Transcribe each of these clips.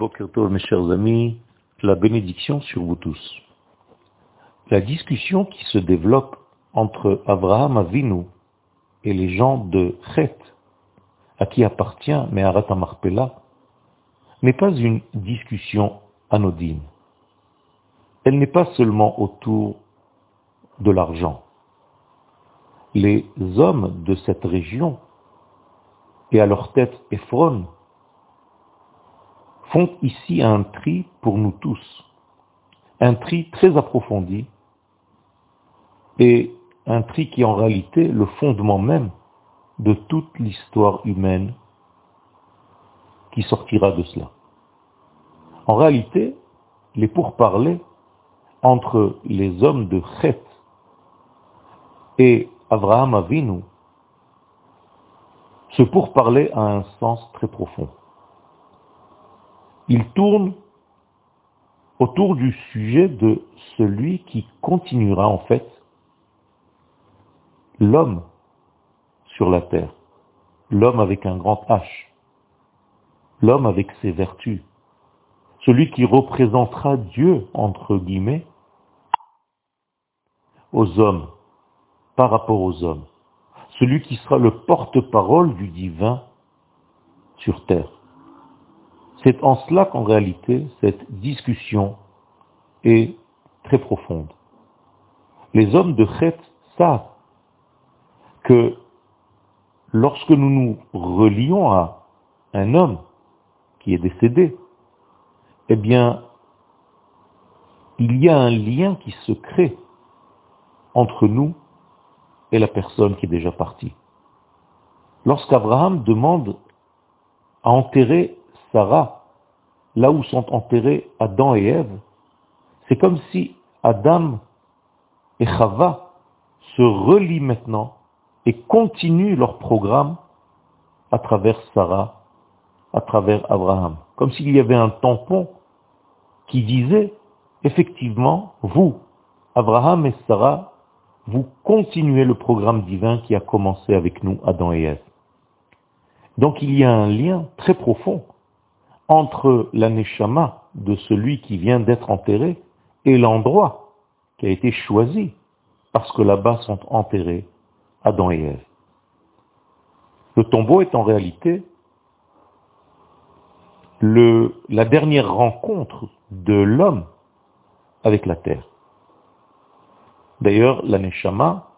Bokertov, mes chers amis, la bénédiction sur vous tous. La discussion qui se développe entre Abraham Avinu et les gens de Chet, à qui appartient Meharat Marpella, n'est pas une discussion anodine. Elle n'est pas seulement autour de l'argent. Les hommes de cette région, et à leur tête Ephron, font ici un tri pour nous tous. Un tri très approfondi et un tri qui est en réalité le fondement même de toute l'histoire humaine qui sortira de cela. En réalité, les pourparlers entre les hommes de Chet et Abraham Avinu, ce pourparler a un sens très profond il tourne autour du sujet de celui qui continuera en fait l'homme sur la terre, l'homme avec un grand H, l'homme avec ses vertus, celui qui représentera Dieu, entre guillemets, aux hommes, par rapport aux hommes, celui qui sera le porte-parole du divin sur terre. C'est en cela qu'en réalité, cette discussion est très profonde. Les hommes de Chet savent que lorsque nous nous relions à un homme qui est décédé, eh bien, il y a un lien qui se crée entre nous et la personne qui est déjà partie. Lorsqu'Abraham demande à enterrer Sarah, là où sont enterrés Adam et Ève, c'est comme si Adam et Chava se relient maintenant et continuent leur programme à travers Sarah, à travers Abraham. Comme s'il y avait un tampon qui disait, effectivement, vous, Abraham et Sarah, vous continuez le programme divin qui a commencé avec nous, Adam et Ève. Donc il y a un lien très profond entre l'aneshama de celui qui vient d'être enterré et l'endroit qui a été choisi, parce que là-bas sont enterrés Adam et Ève. Le tombeau est en réalité la dernière rencontre de l'homme avec la terre. D'ailleurs, l'aneshama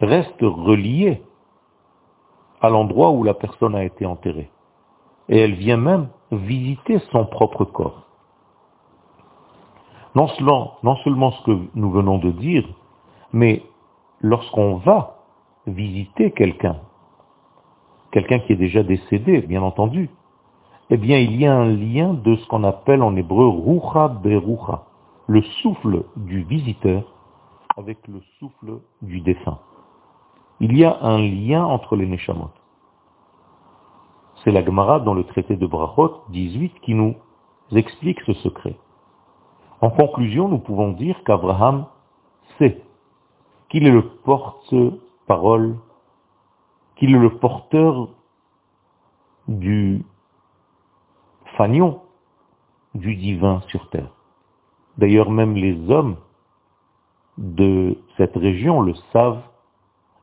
reste relié à l'endroit où la personne a été enterrée et elle vient même visiter son propre corps. Non seulement, ce que nous venons de dire, mais lorsqu'on va visiter quelqu'un, quelqu'un qui est déjà décédé, bien entendu, eh bien il y a un lien de ce qu'on appelle en hébreu rucha berucha, le souffle du visiteur avec le souffle du défunt. Il y a un lien entre les neshamot. C'est la Gemara dans le traité de Brachot 18 qui nous explique ce secret. En conclusion, nous pouvons dire qu'Abraham sait qu'il est le porte-parole, qu'il est le porteur du fanion du divin sur terre. D'ailleurs, même les hommes de cette région le savent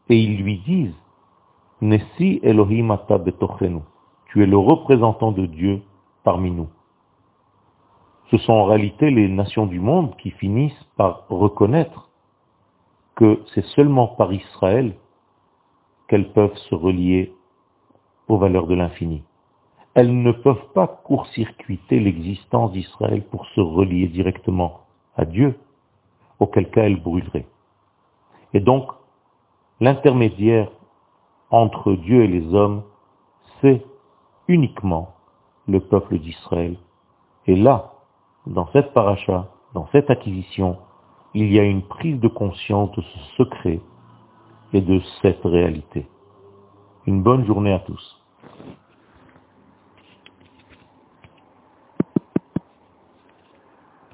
et ils lui disent Nessi Elohim ata betochenu. Tu es le représentant de Dieu parmi nous. Ce sont en réalité les nations du monde qui finissent par reconnaître que c'est seulement par Israël qu'elles peuvent se relier aux valeurs de l'infini. Elles ne peuvent pas court-circuiter l'existence d'Israël pour se relier directement à Dieu, auquel cas elles brûleraient. Et donc, l'intermédiaire entre Dieu et les hommes, c'est uniquement le peuple d'Israël. Et là, dans cette paracha, dans cette acquisition, il y a une prise de conscience de ce secret et de cette réalité. Une bonne journée à tous.